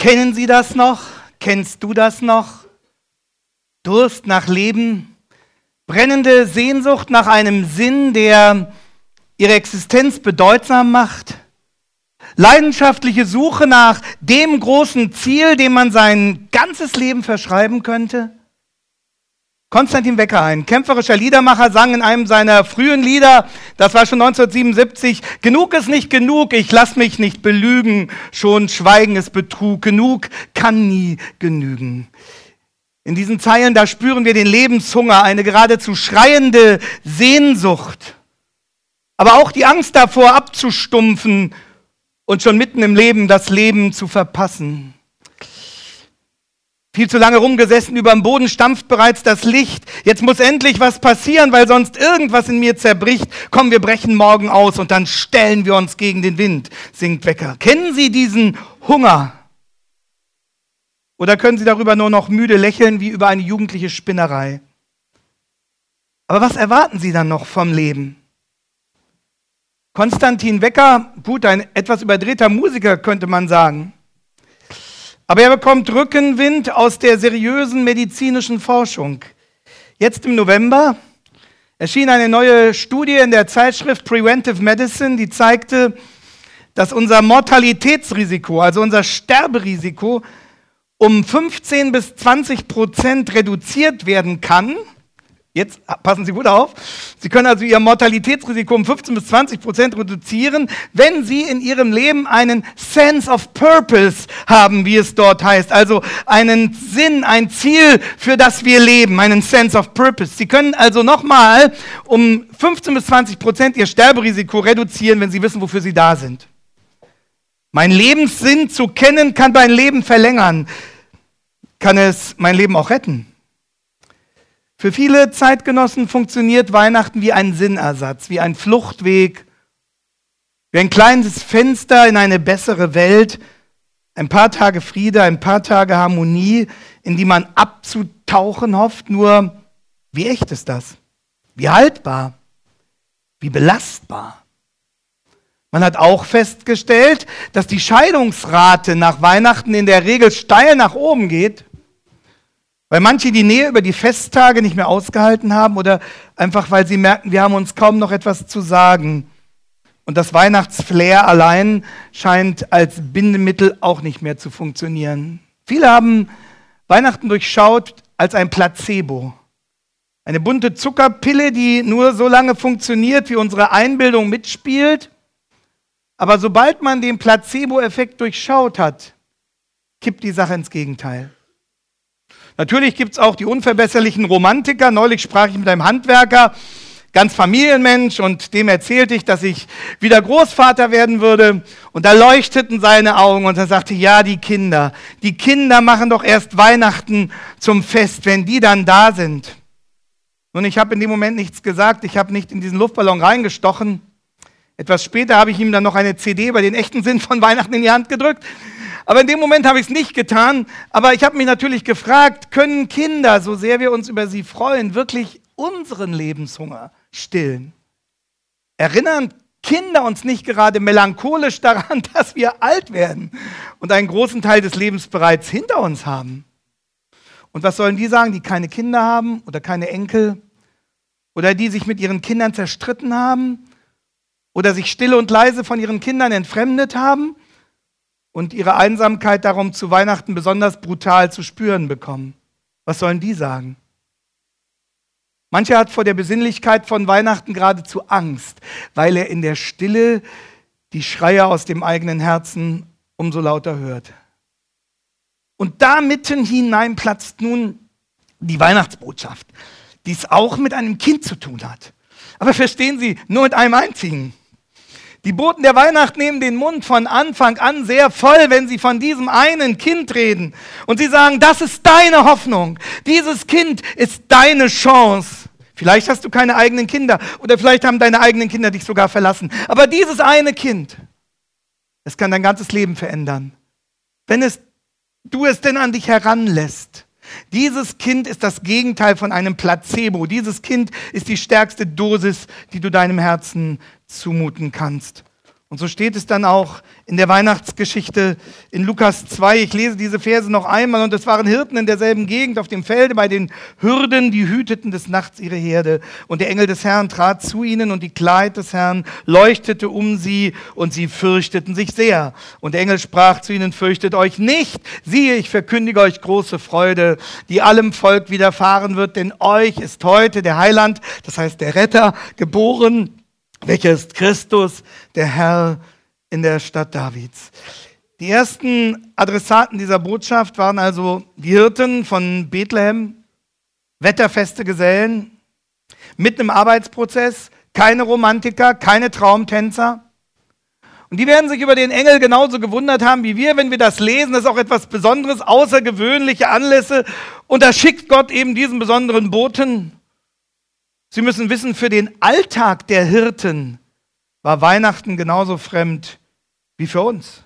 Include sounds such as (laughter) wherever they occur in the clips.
Kennen Sie das noch? Kennst du das noch? Durst nach Leben, brennende Sehnsucht nach einem Sinn, der ihre Existenz bedeutsam macht, leidenschaftliche Suche nach dem großen Ziel, dem man sein ganzes Leben verschreiben könnte. Konstantin Wecker, ein kämpferischer Liedermacher, sang in einem seiner frühen Lieder, das war schon 1977, genug ist nicht genug, ich lass mich nicht belügen, schon Schweigen ist Betrug, genug kann nie genügen. In diesen Zeilen, da spüren wir den Lebenshunger, eine geradezu schreiende Sehnsucht, aber auch die Angst davor abzustumpfen und schon mitten im Leben das Leben zu verpassen. Viel zu lange rumgesessen, über dem Boden stampft bereits das Licht. Jetzt muss endlich was passieren, weil sonst irgendwas in mir zerbricht. Komm, wir brechen morgen aus und dann stellen wir uns gegen den Wind, singt Wecker. Kennen Sie diesen Hunger? Oder können Sie darüber nur noch müde lächeln wie über eine jugendliche Spinnerei? Aber was erwarten Sie dann noch vom Leben? Konstantin Wecker, gut, ein etwas überdrehter Musiker könnte man sagen. Aber er bekommt Rückenwind aus der seriösen medizinischen Forschung. Jetzt im November erschien eine neue Studie in der Zeitschrift Preventive Medicine, die zeigte, dass unser Mortalitätsrisiko, also unser Sterberisiko, um 15 bis 20 Prozent reduziert werden kann, Jetzt passen Sie gut auf. Sie können also Ihr Mortalitätsrisiko um 15 bis 20 Prozent reduzieren, wenn Sie in Ihrem Leben einen Sense of Purpose haben, wie es dort heißt. Also einen Sinn, ein Ziel, für das wir leben, einen Sense of Purpose. Sie können also nochmal um 15 bis 20 Prozent Ihr Sterberisiko reduzieren, wenn Sie wissen, wofür Sie da sind. Mein Lebenssinn zu kennen kann mein Leben verlängern. Kann es mein Leben auch retten? Für viele Zeitgenossen funktioniert Weihnachten wie ein Sinnersatz, wie ein Fluchtweg, wie ein kleines Fenster in eine bessere Welt, ein paar Tage Friede, ein paar Tage Harmonie, in die man abzutauchen hofft. Nur, wie echt ist das? Wie haltbar? Wie belastbar? Man hat auch festgestellt, dass die Scheidungsrate nach Weihnachten in der Regel steil nach oben geht. Weil manche die Nähe über die Festtage nicht mehr ausgehalten haben oder einfach weil sie merken, wir haben uns kaum noch etwas zu sagen. Und das Weihnachtsflair allein scheint als Bindemittel auch nicht mehr zu funktionieren. Viele haben Weihnachten durchschaut als ein Placebo. Eine bunte Zuckerpille, die nur so lange funktioniert, wie unsere Einbildung mitspielt. Aber sobald man den Placebo-Effekt durchschaut hat, kippt die Sache ins Gegenteil. Natürlich gibt es auch die unverbesserlichen Romantiker. Neulich sprach ich mit einem Handwerker, ganz Familienmensch, und dem erzählte ich, dass ich wieder Großvater werden würde. Und da leuchteten seine Augen und er sagte, ja, die Kinder, die Kinder machen doch erst Weihnachten zum Fest, wenn die dann da sind. Nun, ich habe in dem Moment nichts gesagt, ich habe nicht in diesen Luftballon reingestochen. Etwas später habe ich ihm dann noch eine CD über den echten Sinn von Weihnachten in die Hand gedrückt. Aber in dem Moment habe ich es nicht getan. Aber ich habe mich natürlich gefragt, können Kinder, so sehr wir uns über sie freuen, wirklich unseren Lebenshunger stillen? Erinnern Kinder uns nicht gerade melancholisch daran, (laughs) dass wir alt werden und einen großen Teil des Lebens bereits hinter uns haben? Und was sollen die sagen, die keine Kinder haben oder keine Enkel oder die sich mit ihren Kindern zerstritten haben oder sich stille und leise von ihren Kindern entfremdet haben und ihre Einsamkeit darum zu Weihnachten besonders brutal zu spüren bekommen. Was sollen die sagen? Mancher hat vor der Besinnlichkeit von Weihnachten geradezu Angst, weil er in der Stille die Schreie aus dem eigenen Herzen umso lauter hört. Und da mitten hinein platzt nun die Weihnachtsbotschaft, die es auch mit einem Kind zu tun hat. Aber verstehen Sie, nur mit einem einzigen. Die Boten der Weihnacht nehmen den Mund von Anfang an sehr voll, wenn sie von diesem einen Kind reden. Und sie sagen, das ist deine Hoffnung. Dieses Kind ist deine Chance. Vielleicht hast du keine eigenen Kinder oder vielleicht haben deine eigenen Kinder dich sogar verlassen. Aber dieses eine Kind, es kann dein ganzes Leben verändern. Wenn es, du es denn an dich heranlässt. Dieses Kind ist das Gegenteil von einem Placebo. Dieses Kind ist die stärkste Dosis, die du deinem Herzen zumuten kannst. Und so steht es dann auch in der Weihnachtsgeschichte in Lukas 2. Ich lese diese Verse noch einmal. Und es waren Hirten in derselben Gegend auf dem Felde bei den Hürden, die hüteten des Nachts ihre Herde. Und der Engel des Herrn trat zu ihnen und die Kleid des Herrn leuchtete um sie und sie fürchteten sich sehr. Und der Engel sprach zu ihnen, fürchtet euch nicht. Siehe, ich verkündige euch große Freude, die allem Volk widerfahren wird, denn euch ist heute der Heiland, das heißt der Retter, geboren welcher ist Christus, der Herr in der Stadt Davids. Die ersten Adressaten dieser Botschaft waren also die Hirten von Bethlehem, wetterfeste Gesellen, mitten im Arbeitsprozess, keine Romantiker, keine Traumtänzer. Und die werden sich über den Engel genauso gewundert haben wie wir, wenn wir das lesen. Das ist auch etwas Besonderes, außergewöhnliche Anlässe. Und da schickt Gott eben diesen besonderen Boten. Sie müssen wissen, für den Alltag der Hirten war Weihnachten genauso fremd wie für uns.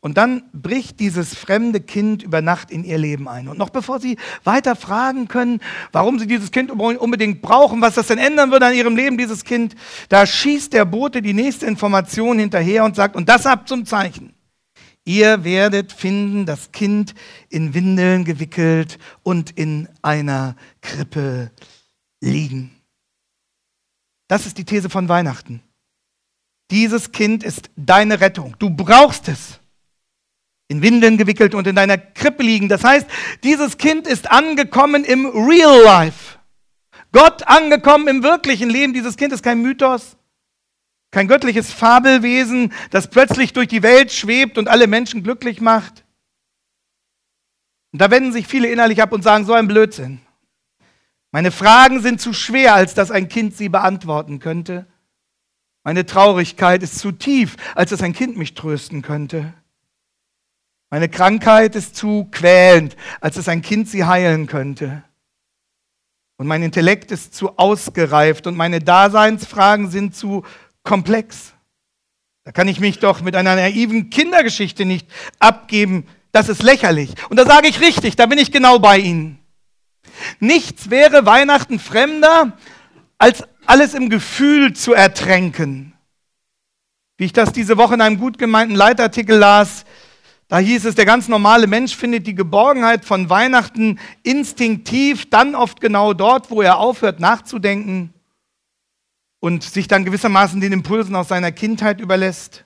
Und dann bricht dieses fremde Kind über Nacht in ihr Leben ein. Und noch bevor Sie weiter fragen können, warum Sie dieses Kind unbedingt brauchen, was das denn ändern würde an Ihrem Leben, dieses Kind, da schießt der Bote die nächste Information hinterher und sagt, und das habt zum Zeichen. Ihr werdet finden, das Kind in Windeln gewickelt und in einer Krippe liegen. Das ist die These von Weihnachten. Dieses Kind ist deine Rettung. Du brauchst es. In Windeln gewickelt und in deiner Krippe liegen. Das heißt, dieses Kind ist angekommen im Real Life. Gott angekommen im wirklichen Leben. Dieses Kind ist kein Mythos, kein göttliches Fabelwesen, das plötzlich durch die Welt schwebt und alle Menschen glücklich macht. Und da wenden sich viele innerlich ab und sagen, so ein Blödsinn. Meine Fragen sind zu schwer, als dass ein Kind sie beantworten könnte. Meine Traurigkeit ist zu tief, als dass ein Kind mich trösten könnte. Meine Krankheit ist zu quälend, als dass ein Kind sie heilen könnte. Und mein Intellekt ist zu ausgereift und meine Daseinsfragen sind zu komplex. Da kann ich mich doch mit einer naiven Kindergeschichte nicht abgeben. Das ist lächerlich. Und da sage ich richtig, da bin ich genau bei Ihnen. Nichts wäre Weihnachten fremder, als alles im Gefühl zu ertränken. Wie ich das diese Woche in einem gut gemeinten Leitartikel las, da hieß es, der ganz normale Mensch findet die Geborgenheit von Weihnachten instinktiv, dann oft genau dort, wo er aufhört nachzudenken und sich dann gewissermaßen den Impulsen aus seiner Kindheit überlässt.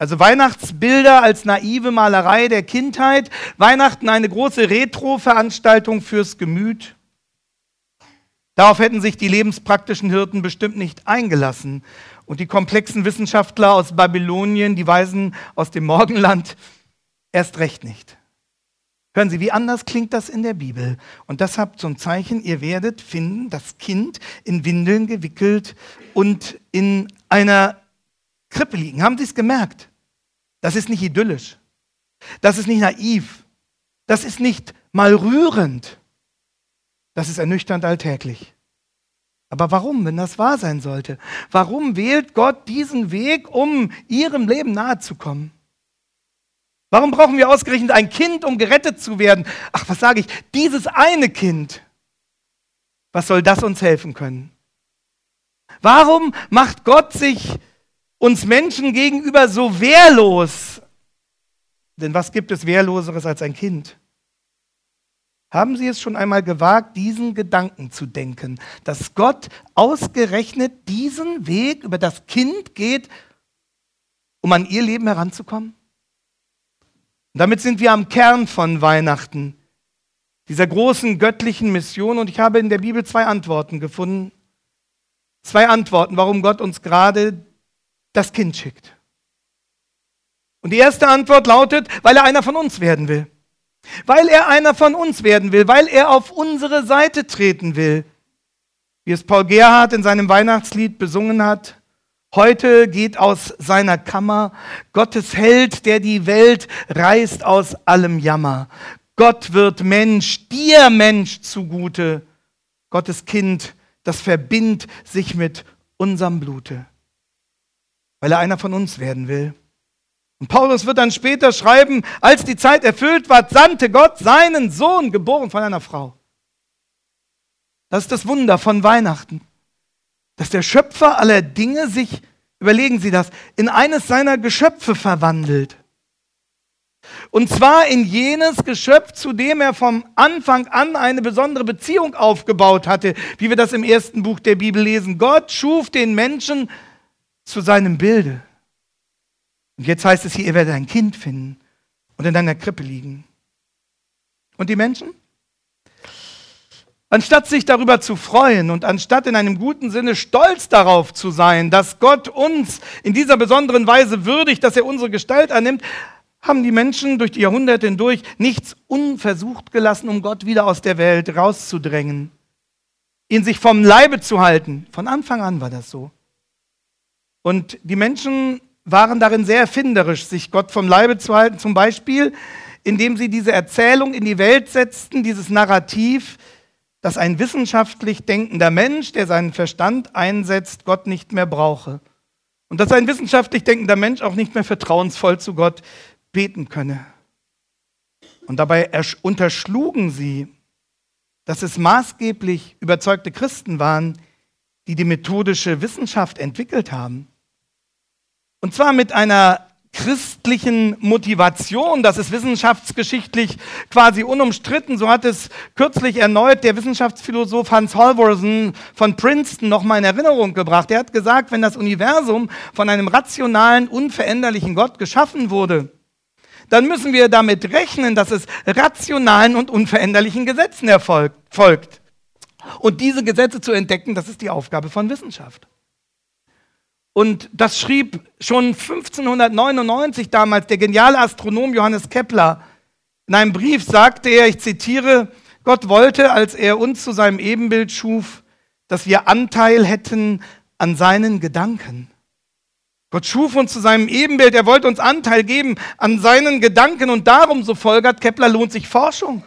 Also Weihnachtsbilder als naive Malerei der Kindheit, Weihnachten eine große Retro-Veranstaltung fürs Gemüt. Darauf hätten sich die lebenspraktischen Hirten bestimmt nicht eingelassen. Und die komplexen Wissenschaftler aus Babylonien, die Weisen aus dem Morgenland, erst recht nicht. Hören Sie, wie anders klingt das in der Bibel? Und das habt zum Zeichen, ihr werdet finden, das Kind in Windeln gewickelt und in einer Krippe liegen. Haben Sie es gemerkt? Das ist nicht idyllisch. Das ist nicht naiv. Das ist nicht mal rührend. Das ist ernüchternd alltäglich. Aber warum, wenn das wahr sein sollte? Warum wählt Gott diesen Weg, um ihrem Leben nahezukommen? Warum brauchen wir ausgerechnet ein Kind, um gerettet zu werden? Ach, was sage ich? Dieses eine Kind. Was soll das uns helfen können? Warum macht Gott sich uns Menschen gegenüber so wehrlos. Denn was gibt es Wehrloseres als ein Kind? Haben Sie es schon einmal gewagt, diesen Gedanken zu denken, dass Gott ausgerechnet diesen Weg über das Kind geht, um an Ihr Leben heranzukommen? Und damit sind wir am Kern von Weihnachten, dieser großen göttlichen Mission. Und ich habe in der Bibel zwei Antworten gefunden. Zwei Antworten, warum Gott uns gerade das Kind schickt. Und die erste Antwort lautet, weil er einer von uns werden will. Weil er einer von uns werden will, weil er auf unsere Seite treten will. Wie es Paul Gerhardt in seinem Weihnachtslied besungen hat. Heute geht aus seiner Kammer Gottes Held, der die Welt reißt aus allem Jammer. Gott wird Mensch, dir Mensch zugute. Gottes Kind, das verbindet sich mit unserem Blute weil er einer von uns werden will. Und Paulus wird dann später schreiben, als die Zeit erfüllt war, sandte Gott seinen Sohn, geboren von einer Frau. Das ist das Wunder von Weihnachten, dass der Schöpfer aller Dinge sich überlegen Sie das, in eines seiner Geschöpfe verwandelt. Und zwar in jenes Geschöpf, zu dem er vom Anfang an eine besondere Beziehung aufgebaut hatte, wie wir das im ersten Buch der Bibel lesen. Gott schuf den Menschen zu seinem Bilde. Und jetzt heißt es hier, ihr werdet ein Kind finden und in deiner Krippe liegen. Und die Menschen? Anstatt sich darüber zu freuen und anstatt in einem guten Sinne stolz darauf zu sein, dass Gott uns in dieser besonderen Weise würdigt, dass er unsere Gestalt annimmt, haben die Menschen durch die Jahrhunderte hindurch nichts unversucht gelassen, um Gott wieder aus der Welt rauszudrängen, ihn sich vom Leibe zu halten. Von Anfang an war das so. Und die Menschen waren darin sehr erfinderisch, sich Gott vom Leibe zu halten, zum Beispiel, indem sie diese Erzählung in die Welt setzten, dieses Narrativ, dass ein wissenschaftlich denkender Mensch, der seinen Verstand einsetzt, Gott nicht mehr brauche. Und dass ein wissenschaftlich denkender Mensch auch nicht mehr vertrauensvoll zu Gott beten könne. Und dabei unterschlugen sie, dass es maßgeblich überzeugte Christen waren, die die methodische Wissenschaft entwickelt haben. Und zwar mit einer christlichen Motivation. Das ist wissenschaftsgeschichtlich quasi unumstritten. So hat es kürzlich erneut der Wissenschaftsphilosoph Hans Holvorsen von Princeton nochmal in Erinnerung gebracht. Er hat gesagt, wenn das Universum von einem rationalen, unveränderlichen Gott geschaffen wurde, dann müssen wir damit rechnen, dass es rationalen und unveränderlichen Gesetzen erfolgt. Und diese Gesetze zu entdecken, das ist die Aufgabe von Wissenschaft. Und das schrieb schon 1599 damals der geniale Astronom Johannes Kepler. In einem Brief sagte er, ich zitiere, Gott wollte, als er uns zu seinem Ebenbild schuf, dass wir Anteil hätten an seinen Gedanken. Gott schuf uns zu seinem Ebenbild, er wollte uns Anteil geben an seinen Gedanken und darum, so folgert Kepler, lohnt sich Forschung.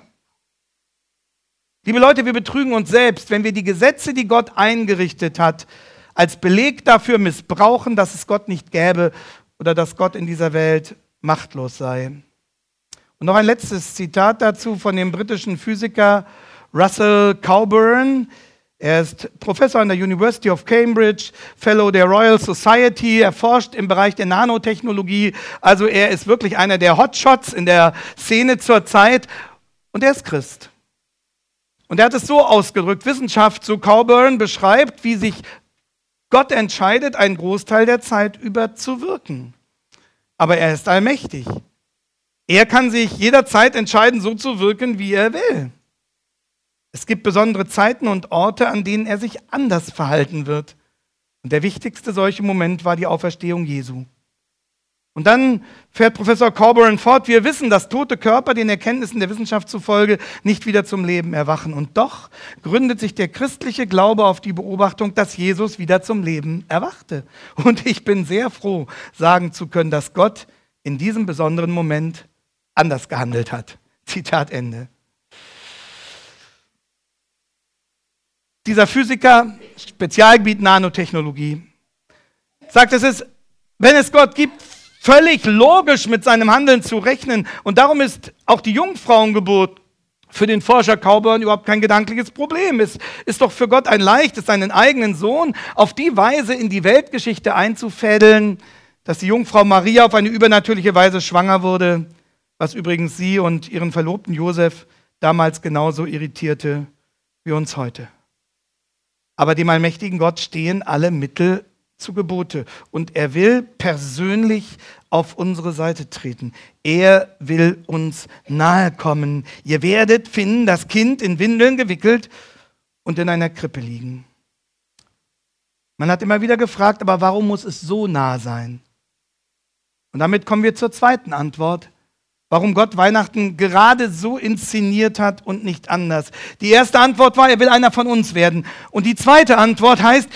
Liebe Leute, wir betrügen uns selbst, wenn wir die Gesetze, die Gott eingerichtet hat, als Beleg dafür missbrauchen, dass es Gott nicht gäbe oder dass Gott in dieser Welt machtlos sei. Und noch ein letztes Zitat dazu von dem britischen Physiker Russell Cowburn. Er ist Professor an der University of Cambridge, Fellow der Royal Society, er forscht im Bereich der Nanotechnologie. Also er ist wirklich einer der Hotshots in der Szene zur Zeit und er ist Christ. Und er hat es so ausgedrückt, Wissenschaft, so Cowburn beschreibt, wie sich Gott entscheidet, einen Großteil der Zeit über zu wirken. Aber er ist allmächtig. Er kann sich jederzeit entscheiden, so zu wirken, wie er will. Es gibt besondere Zeiten und Orte, an denen er sich anders verhalten wird. Und der wichtigste solche Moment war die Auferstehung Jesu. Und dann fährt Professor Corboran fort, wir wissen, dass tote Körper den Erkenntnissen der Wissenschaft zufolge nicht wieder zum Leben erwachen. Und doch gründet sich der christliche Glaube auf die Beobachtung, dass Jesus wieder zum Leben erwachte. Und ich bin sehr froh, sagen zu können, dass Gott in diesem besonderen Moment anders gehandelt hat. Zitat Ende. Dieser Physiker, Spezialgebiet Nanotechnologie, sagt, es ist, wenn es Gott gibt, völlig logisch mit seinem Handeln zu rechnen. Und darum ist auch die Jungfrauengeburt für den Forscher Cowburn überhaupt kein gedankliches Problem. Es ist doch für Gott ein leichtes, seinen eigenen Sohn auf die Weise in die Weltgeschichte einzufädeln, dass die Jungfrau Maria auf eine übernatürliche Weise schwanger wurde, was übrigens sie und ihren Verlobten Josef damals genauso irritierte wie uns heute. Aber dem allmächtigen Gott stehen alle Mittel zu Gebote. Und er will persönlich auf unsere Seite treten. Er will uns nahe kommen. Ihr werdet finden, das Kind in Windeln gewickelt und in einer Krippe liegen. Man hat immer wieder gefragt, aber warum muss es so nah sein? Und damit kommen wir zur zweiten Antwort, warum Gott Weihnachten gerade so inszeniert hat und nicht anders. Die erste Antwort war, er will einer von uns werden. Und die zweite Antwort heißt,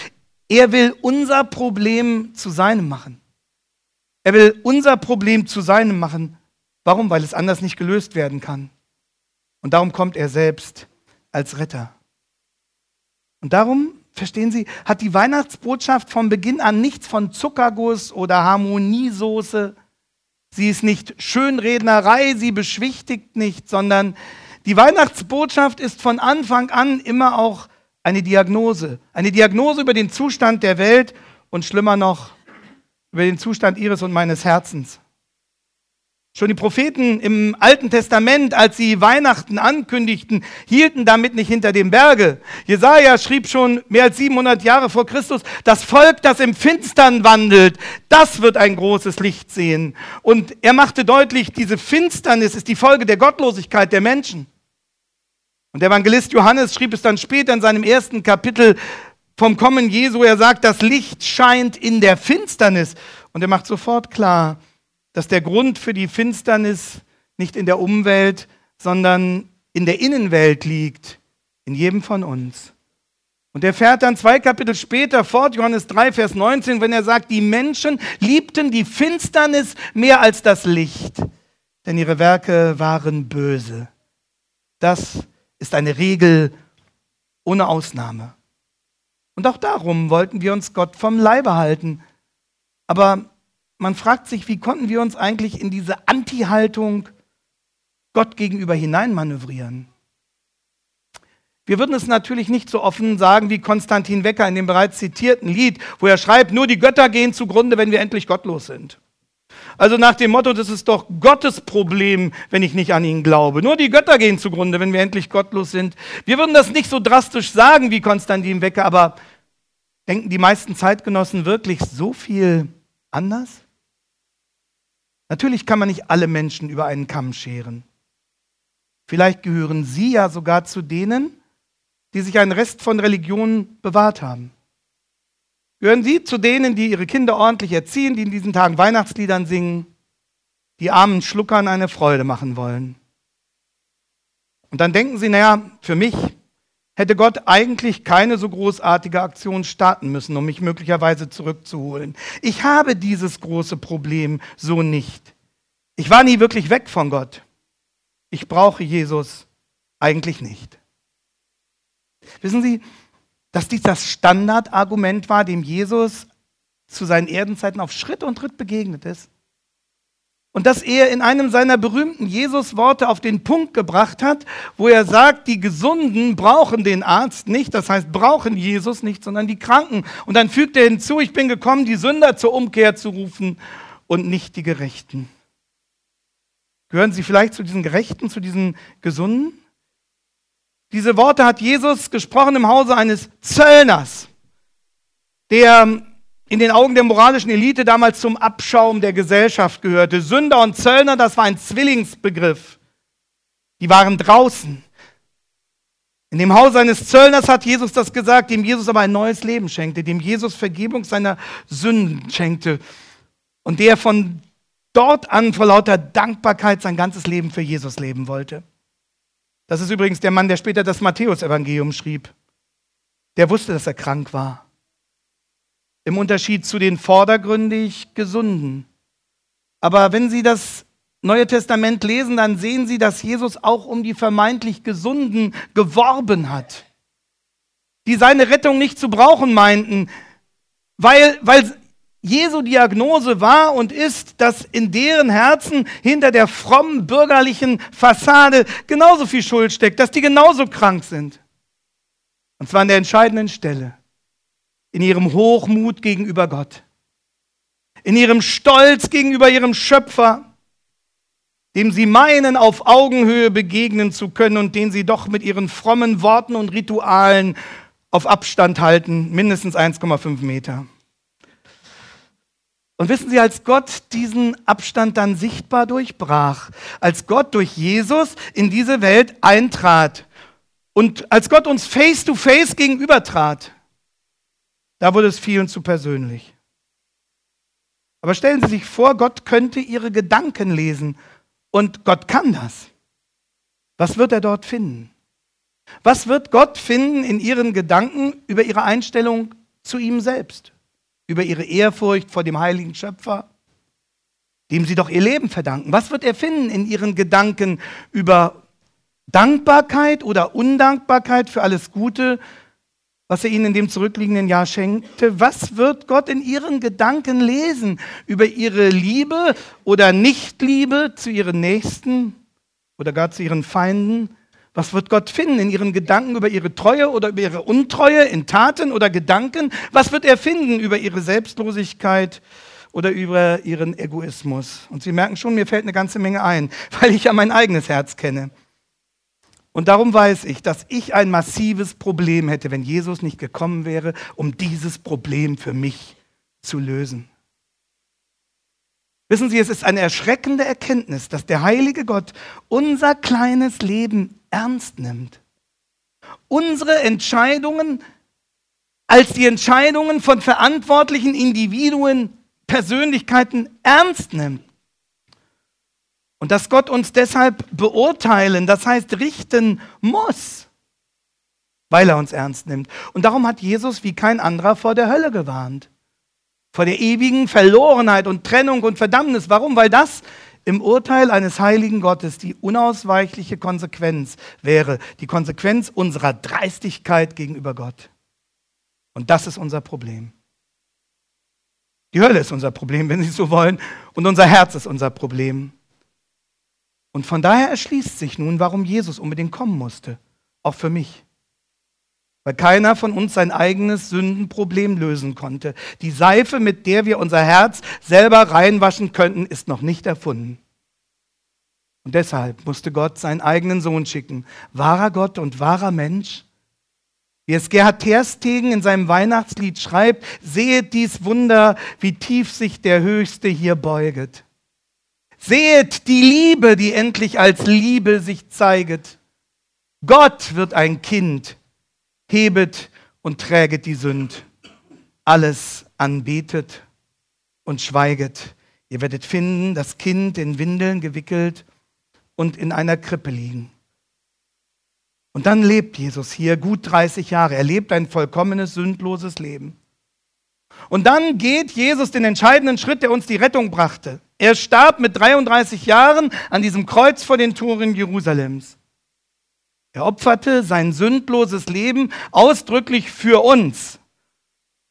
er will unser Problem zu seinem machen. Er will unser Problem zu seinem machen. Warum? Weil es anders nicht gelöst werden kann. Und darum kommt er selbst als Retter. Und darum, verstehen Sie, hat die Weihnachtsbotschaft von Beginn an nichts von Zuckerguss oder Harmoniesoße. Sie ist nicht Schönrednerei, sie beschwichtigt nicht, sondern die Weihnachtsbotschaft ist von Anfang an immer auch eine Diagnose. Eine Diagnose über den Zustand der Welt und schlimmer noch, über den Zustand ihres und meines Herzens. Schon die Propheten im Alten Testament, als sie Weihnachten ankündigten, hielten damit nicht hinter dem Berge. Jesaja schrieb schon mehr als 700 Jahre vor Christus, das Volk, das im Finstern wandelt, das wird ein großes Licht sehen. Und er machte deutlich, diese Finsternis ist die Folge der Gottlosigkeit der Menschen. Und der Evangelist Johannes schrieb es dann später in seinem ersten Kapitel vom Kommen Jesu. Er sagt, das Licht scheint in der Finsternis. Und er macht sofort klar, dass der Grund für die Finsternis nicht in der Umwelt, sondern in der Innenwelt liegt, in jedem von uns. Und er fährt dann zwei Kapitel später fort, Johannes 3, Vers 19, wenn er sagt, die Menschen liebten die Finsternis mehr als das Licht, denn ihre Werke waren böse. Das ist eine Regel ohne Ausnahme. Und auch darum wollten wir uns Gott vom Leibe halten. Aber man fragt sich, wie konnten wir uns eigentlich in diese Anti-Haltung Gott gegenüber hineinmanövrieren? Wir würden es natürlich nicht so offen sagen wie Konstantin Wecker in dem bereits zitierten Lied, wo er schreibt, nur die Götter gehen zugrunde, wenn wir endlich gottlos sind. Also nach dem Motto, das ist doch Gottes Problem, wenn ich nicht an ihn glaube. Nur die Götter gehen zugrunde, wenn wir endlich gottlos sind. Wir würden das nicht so drastisch sagen wie Konstantin Wecker, aber denken die meisten Zeitgenossen wirklich so viel anders? Natürlich kann man nicht alle Menschen über einen Kamm scheren. Vielleicht gehören Sie ja sogar zu denen, die sich einen Rest von Religion bewahrt haben. Gehören Sie zu denen, die ihre Kinder ordentlich erziehen, die in diesen Tagen Weihnachtsliedern singen, die armen Schluckern eine Freude machen wollen? Und dann denken Sie, naja, für mich hätte Gott eigentlich keine so großartige Aktion starten müssen, um mich möglicherweise zurückzuholen. Ich habe dieses große Problem so nicht. Ich war nie wirklich weg von Gott. Ich brauche Jesus eigentlich nicht. Wissen Sie, dass dies das Standardargument war, dem Jesus zu seinen Erdenzeiten auf Schritt und Tritt begegnet ist? Und dass er in einem seiner berühmten Jesus-Worte auf den Punkt gebracht hat, wo er sagt, die Gesunden brauchen den Arzt nicht, das heißt brauchen Jesus nicht, sondern die Kranken. Und dann fügt er hinzu, ich bin gekommen, die Sünder zur Umkehr zu rufen und nicht die Gerechten. Gehören Sie vielleicht zu diesen Gerechten, zu diesen Gesunden? Diese Worte hat Jesus gesprochen im Hause eines Zöllners, der in den Augen der moralischen Elite damals zum Abschaum der Gesellschaft gehörte. Sünder und Zöllner, das war ein Zwillingsbegriff. Die waren draußen. In dem Haus eines Zöllners hat Jesus das gesagt, dem Jesus aber ein neues Leben schenkte, dem Jesus Vergebung seiner Sünden schenkte und der von dort an vor lauter Dankbarkeit sein ganzes Leben für Jesus leben wollte. Das ist übrigens der Mann, der später das Matthäusevangelium schrieb. Der wusste, dass er krank war im Unterschied zu den vordergründig Gesunden. Aber wenn Sie das Neue Testament lesen, dann sehen Sie, dass Jesus auch um die vermeintlich Gesunden geworben hat, die seine Rettung nicht zu brauchen meinten, weil, weil Jesu Diagnose war und ist, dass in deren Herzen hinter der frommen bürgerlichen Fassade genauso viel Schuld steckt, dass die genauso krank sind. Und zwar an der entscheidenden Stelle in ihrem Hochmut gegenüber Gott, in ihrem Stolz gegenüber ihrem Schöpfer, dem sie meinen, auf Augenhöhe begegnen zu können und den sie doch mit ihren frommen Worten und Ritualen auf Abstand halten, mindestens 1,5 Meter. Und wissen Sie, als Gott diesen Abstand dann sichtbar durchbrach, als Gott durch Jesus in diese Welt eintrat und als Gott uns face-to-face gegenübertrat, da wurde es vielen zu persönlich. Aber stellen Sie sich vor, Gott könnte Ihre Gedanken lesen und Gott kann das. Was wird er dort finden? Was wird Gott finden in Ihren Gedanken über Ihre Einstellung zu ihm selbst? Über Ihre Ehrfurcht vor dem heiligen Schöpfer, dem Sie doch Ihr Leben verdanken? Was wird er finden in Ihren Gedanken über Dankbarkeit oder Undankbarkeit für alles Gute, was er ihnen in dem zurückliegenden Jahr schenkte. Was wird Gott in ihren Gedanken lesen über ihre Liebe oder Nichtliebe zu ihren Nächsten oder gar zu ihren Feinden? Was wird Gott finden in ihren Gedanken über ihre Treue oder über ihre Untreue in Taten oder Gedanken? Was wird er finden über ihre Selbstlosigkeit oder über ihren Egoismus. Und Sie merken schon, mir fällt eine ganze Menge ein, (laughs) weil ich ja mein eigenes Herz kenne. Und darum weiß ich, dass ich ein massives Problem hätte, wenn Jesus nicht gekommen wäre, um dieses Problem für mich zu lösen. Wissen Sie, es ist eine erschreckende Erkenntnis, dass der heilige Gott unser kleines Leben ernst nimmt. Unsere Entscheidungen als die Entscheidungen von verantwortlichen Individuen, Persönlichkeiten ernst nimmt. Und dass Gott uns deshalb beurteilen, das heißt richten muss, weil er uns ernst nimmt. Und darum hat Jesus wie kein anderer vor der Hölle gewarnt. Vor der ewigen Verlorenheit und Trennung und Verdammnis. Warum? Weil das im Urteil eines heiligen Gottes die unausweichliche Konsequenz wäre, die Konsequenz unserer Dreistigkeit gegenüber Gott. Und das ist unser Problem. Die Hölle ist unser Problem, wenn Sie so wollen, und unser Herz ist unser Problem. Und von daher erschließt sich nun, warum Jesus unbedingt kommen musste, auch für mich. Weil keiner von uns sein eigenes Sündenproblem lösen konnte. Die Seife, mit der wir unser Herz selber reinwaschen könnten, ist noch nicht erfunden. Und deshalb musste Gott seinen eigenen Sohn schicken. Wahrer Gott und wahrer Mensch, wie es Gerhard Terstegen in seinem Weihnachtslied schreibt, sehet dies Wunder, wie tief sich der Höchste hier beuget. Sehet die Liebe, die endlich als Liebe sich zeiget. Gott wird ein Kind, hebet und träget die Sünd. Alles anbetet und schweiget. Ihr werdet finden, das Kind in Windeln gewickelt und in einer Krippe liegen. Und dann lebt Jesus hier gut 30 Jahre. Er lebt ein vollkommenes, sündloses Leben. Und dann geht Jesus den entscheidenden Schritt, der uns die Rettung brachte. Er starb mit 33 Jahren an diesem Kreuz vor den Toren Jerusalems. Er opferte sein sündloses Leben ausdrücklich für uns,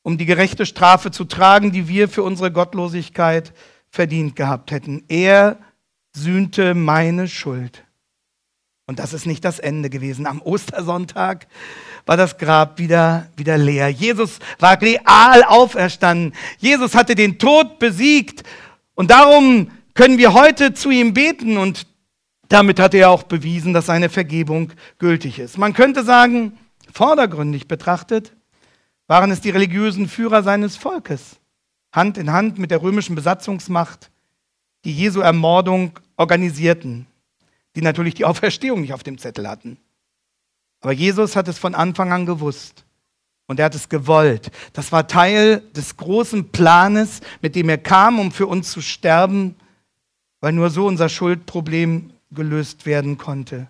um die gerechte Strafe zu tragen, die wir für unsere Gottlosigkeit verdient gehabt hätten. Er sühnte meine Schuld. Und das ist nicht das Ende gewesen. Am Ostersonntag war das Grab wieder, wieder leer. Jesus war real auferstanden. Jesus hatte den Tod besiegt. Und darum können wir heute zu ihm beten. Und damit hat er auch bewiesen, dass seine Vergebung gültig ist. Man könnte sagen, vordergründig betrachtet, waren es die religiösen Führer seines Volkes, Hand in Hand mit der römischen Besatzungsmacht, die Jesu Ermordung organisierten die natürlich die Auferstehung nicht auf dem Zettel hatten. Aber Jesus hat es von Anfang an gewusst. Und er hat es gewollt. Das war Teil des großen Planes, mit dem er kam, um für uns zu sterben, weil nur so unser Schuldproblem gelöst werden konnte.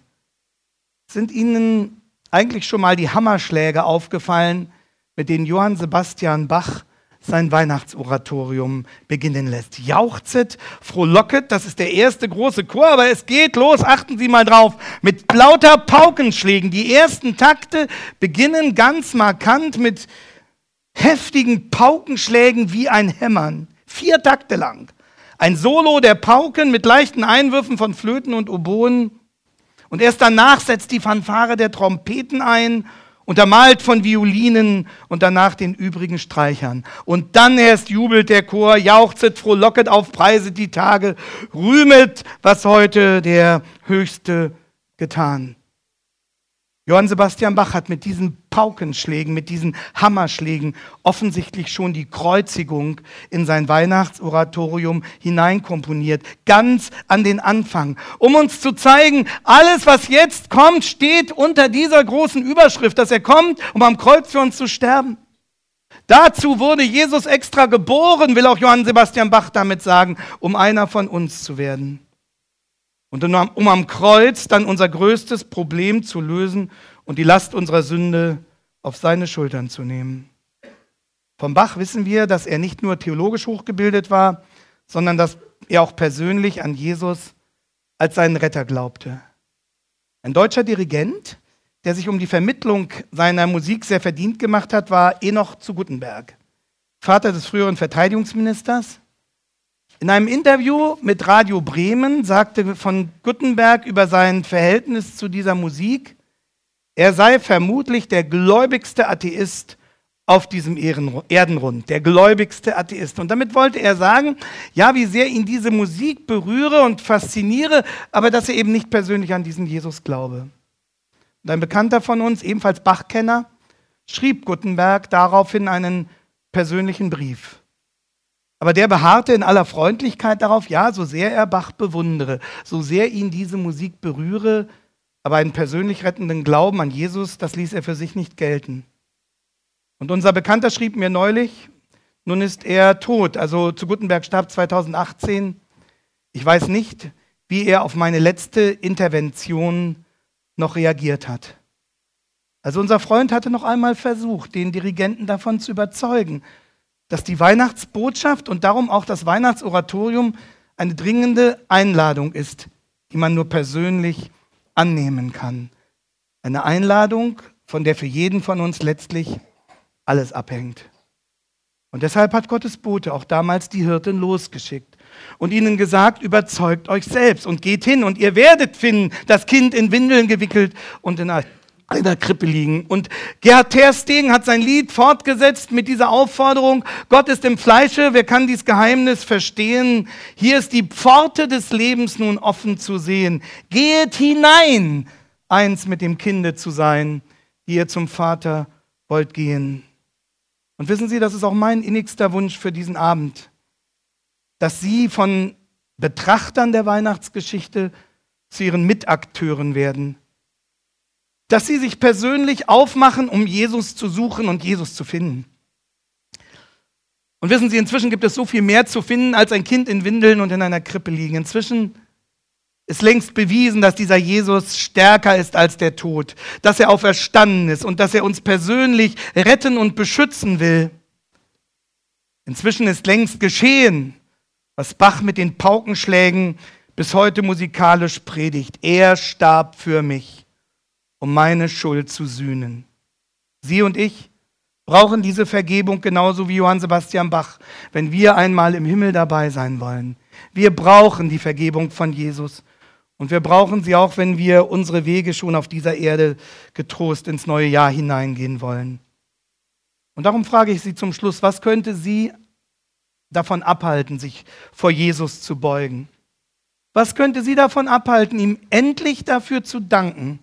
Sind Ihnen eigentlich schon mal die Hammerschläge aufgefallen, mit denen Johann Sebastian Bach sein Weihnachtsoratorium beginnen lässt. Jauchzet, frohlocket, das ist der erste große Chor, aber es geht los, achten Sie mal drauf, mit lauter Paukenschlägen. Die ersten Takte beginnen ganz markant mit heftigen Paukenschlägen wie ein Hämmern. Vier Takte lang. Ein Solo der Pauken mit leichten Einwürfen von Flöten und Oboen. Und erst danach setzt die Fanfare der Trompeten ein untermalt von Violinen und danach den übrigen Streichern. Und dann erst jubelt der Chor, jauchzet, frohlocket auf, preiset die Tage, rühmet, was heute der Höchste getan. Johann Sebastian Bach hat mit diesen Paukenschlägen, mit diesen Hammerschlägen offensichtlich schon die Kreuzigung in sein Weihnachtsoratorium hineinkomponiert, ganz an den Anfang, um uns zu zeigen, alles, was jetzt kommt, steht unter dieser großen Überschrift, dass er kommt, um am Kreuz für uns zu sterben. Dazu wurde Jesus extra geboren, will auch Johann Sebastian Bach damit sagen, um einer von uns zu werden. Und um am Kreuz dann unser größtes Problem zu lösen und die Last unserer Sünde auf seine Schultern zu nehmen. Vom Bach wissen wir, dass er nicht nur theologisch hochgebildet war, sondern dass er auch persönlich an Jesus als seinen Retter glaubte. Ein deutscher Dirigent, der sich um die Vermittlung seiner Musik sehr verdient gemacht hat, war Enoch zu Guttenberg, Vater des früheren Verteidigungsministers in einem Interview mit Radio Bremen sagte von Gutenberg über sein Verhältnis zu dieser Musik, er sei vermutlich der gläubigste Atheist auf diesem Erdenrund, der gläubigste Atheist. Und damit wollte er sagen, ja, wie sehr ihn diese Musik berühre und fasziniere, aber dass er eben nicht persönlich an diesen Jesus glaube. Und ein Bekannter von uns, ebenfalls Bachkenner, schrieb Gutenberg daraufhin einen persönlichen Brief. Aber der beharrte in aller Freundlichkeit darauf, ja, so sehr er Bach bewundere, so sehr ihn diese Musik berühre, aber einen persönlich rettenden Glauben an Jesus, das ließ er für sich nicht gelten. Und unser Bekannter schrieb mir neulich, nun ist er tot, also zu Gutenberg starb 2018. Ich weiß nicht, wie er auf meine letzte Intervention noch reagiert hat. Also unser Freund hatte noch einmal versucht, den Dirigenten davon zu überzeugen, dass die Weihnachtsbotschaft und darum auch das Weihnachtsoratorium eine dringende Einladung ist, die man nur persönlich annehmen kann. Eine Einladung, von der für jeden von uns letztlich alles abhängt. Und deshalb hat Gottes Bote auch damals die Hirten losgeschickt und ihnen gesagt, überzeugt euch selbst und geht hin und ihr werdet finden, das Kind in Windeln gewickelt und in einer Krippe liegen. Und Gerhard Terstegen hat sein Lied fortgesetzt mit dieser Aufforderung, Gott ist im Fleische, wer kann dies Geheimnis verstehen? Hier ist die Pforte des Lebens nun offen zu sehen. Geht hinein, eins mit dem Kinde zu sein, die ihr zum Vater wollt gehen. Und wissen Sie, das ist auch mein innigster Wunsch für diesen Abend, dass Sie von Betrachtern der Weihnachtsgeschichte zu ihren Mitakteuren werden dass sie sich persönlich aufmachen, um Jesus zu suchen und Jesus zu finden. Und wissen Sie, inzwischen gibt es so viel mehr zu finden, als ein Kind in Windeln und in einer Krippe liegen. Inzwischen ist längst bewiesen, dass dieser Jesus stärker ist als der Tod, dass er auferstanden ist und dass er uns persönlich retten und beschützen will. Inzwischen ist längst geschehen, was Bach mit den Paukenschlägen bis heute musikalisch predigt. Er starb für mich um meine Schuld zu sühnen. Sie und ich brauchen diese Vergebung genauso wie Johann Sebastian Bach, wenn wir einmal im Himmel dabei sein wollen. Wir brauchen die Vergebung von Jesus. Und wir brauchen sie auch, wenn wir unsere Wege schon auf dieser Erde getrost ins neue Jahr hineingehen wollen. Und darum frage ich Sie zum Schluss, was könnte Sie davon abhalten, sich vor Jesus zu beugen? Was könnte Sie davon abhalten, ihm endlich dafür zu danken,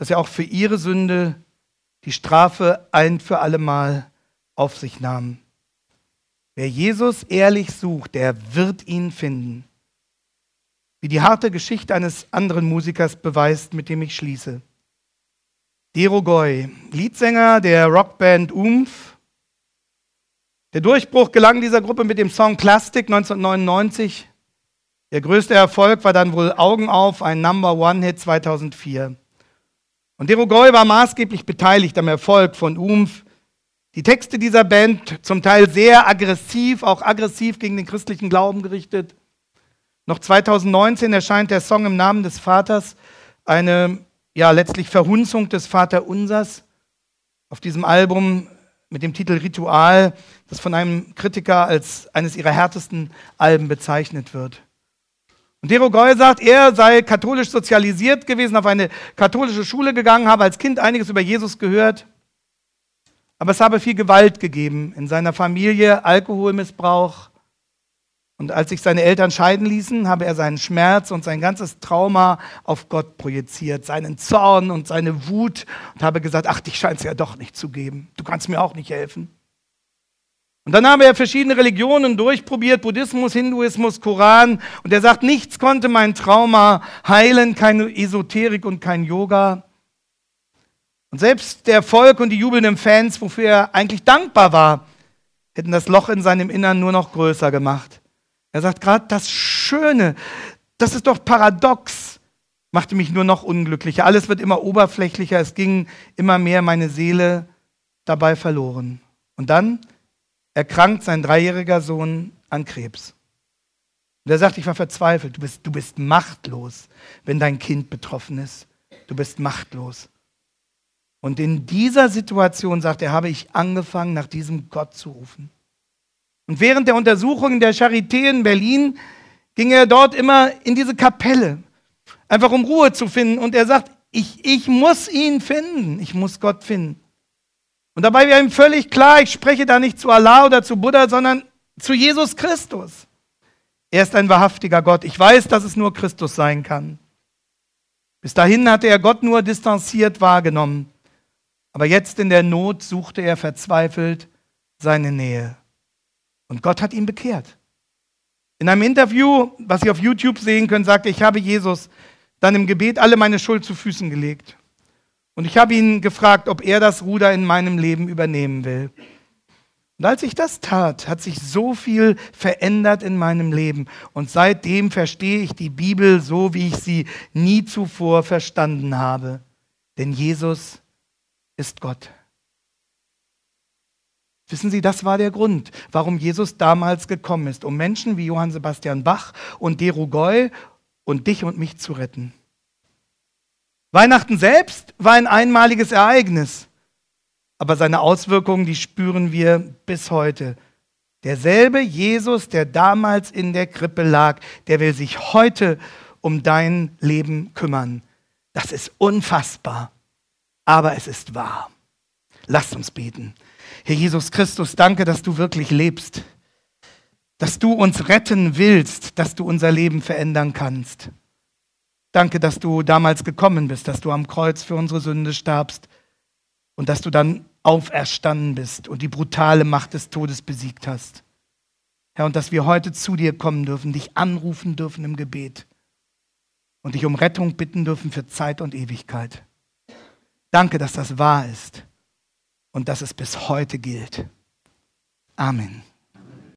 dass er auch für ihre Sünde die Strafe ein für allemal auf sich nahm. Wer Jesus ehrlich sucht, der wird ihn finden. Wie die harte Geschichte eines anderen Musikers beweist, mit dem ich schließe. Dero Goy, Leadsänger der Rockband Umf. Der Durchbruch gelang dieser Gruppe mit dem Song Plastic 1999. Der größte Erfolg war dann wohl Augen auf, ein Number One-Hit 2004. Und Derogoy war maßgeblich beteiligt am Erfolg von Umf. Die Texte dieser Band zum Teil sehr aggressiv, auch aggressiv gegen den christlichen Glauben gerichtet. Noch 2019 erscheint der Song im Namen des Vaters, eine ja letztlich Verhunzung des Vaterunsers auf diesem Album mit dem Titel Ritual, das von einem Kritiker als eines ihrer härtesten Alben bezeichnet wird. Und Dero Goy sagt, er sei katholisch sozialisiert gewesen, auf eine katholische Schule gegangen, habe als Kind einiges über Jesus gehört. Aber es habe viel Gewalt gegeben in seiner Familie, Alkoholmissbrauch. Und als sich seine Eltern scheiden ließen, habe er seinen Schmerz und sein ganzes Trauma auf Gott projiziert, seinen Zorn und seine Wut und habe gesagt, ach, dich scheint es ja doch nicht zu geben. Du kannst mir auch nicht helfen. Und dann haben wir verschiedene Religionen durchprobiert, Buddhismus, Hinduismus, Koran. Und er sagt, nichts konnte mein Trauma heilen, keine Esoterik und kein Yoga. Und selbst der Erfolg und die jubelnden Fans, wofür er eigentlich dankbar war, hätten das Loch in seinem Innern nur noch größer gemacht. Er sagt gerade, das Schöne, das ist doch paradox, machte mich nur noch unglücklicher. Alles wird immer oberflächlicher, es ging immer mehr meine Seele dabei verloren. Und dann erkrankt sein dreijähriger Sohn an Krebs. Und er sagt, ich war verzweifelt. Du bist, du bist machtlos, wenn dein Kind betroffen ist. Du bist machtlos. Und in dieser Situation, sagt er, habe ich angefangen, nach diesem Gott zu rufen. Und während der Untersuchungen der Charité in Berlin ging er dort immer in diese Kapelle, einfach um Ruhe zu finden. Und er sagt, ich, ich muss ihn finden, ich muss Gott finden. Und dabei wäre ihm völlig klar, ich spreche da nicht zu Allah oder zu Buddha, sondern zu Jesus Christus. Er ist ein wahrhaftiger Gott. Ich weiß, dass es nur Christus sein kann. Bis dahin hatte er Gott nur distanziert wahrgenommen. Aber jetzt in der Not suchte er verzweifelt seine Nähe. Und Gott hat ihn bekehrt. In einem Interview, was Sie auf YouTube sehen können, sagte ich habe Jesus dann im Gebet alle meine Schuld zu Füßen gelegt. Und ich habe ihn gefragt, ob er das Ruder in meinem Leben übernehmen will. Und als ich das tat, hat sich so viel verändert in meinem Leben. Und seitdem verstehe ich die Bibel so, wie ich sie nie zuvor verstanden habe. Denn Jesus ist Gott. Wissen Sie, das war der Grund, warum Jesus damals gekommen ist, um Menschen wie Johann Sebastian Bach und Deru Goy und dich und mich zu retten. Weihnachten selbst war ein einmaliges Ereignis aber seine Auswirkungen, die spüren wir bis heute. Derselbe Jesus, der damals in der Krippe lag, der will sich heute um dein Leben kümmern. Das ist unfassbar, aber es ist wahr. Lasst uns beten. Herr Jesus Christus, danke, dass du wirklich lebst, dass du uns retten willst, dass du unser Leben verändern kannst. Danke, dass du damals gekommen bist, dass du am Kreuz für unsere Sünde starbst und dass du dann auferstanden bist und die brutale Macht des Todes besiegt hast. Herr, und dass wir heute zu dir kommen dürfen, dich anrufen dürfen im Gebet und dich um Rettung bitten dürfen für Zeit und Ewigkeit. Danke, dass das wahr ist und dass es bis heute gilt. Amen.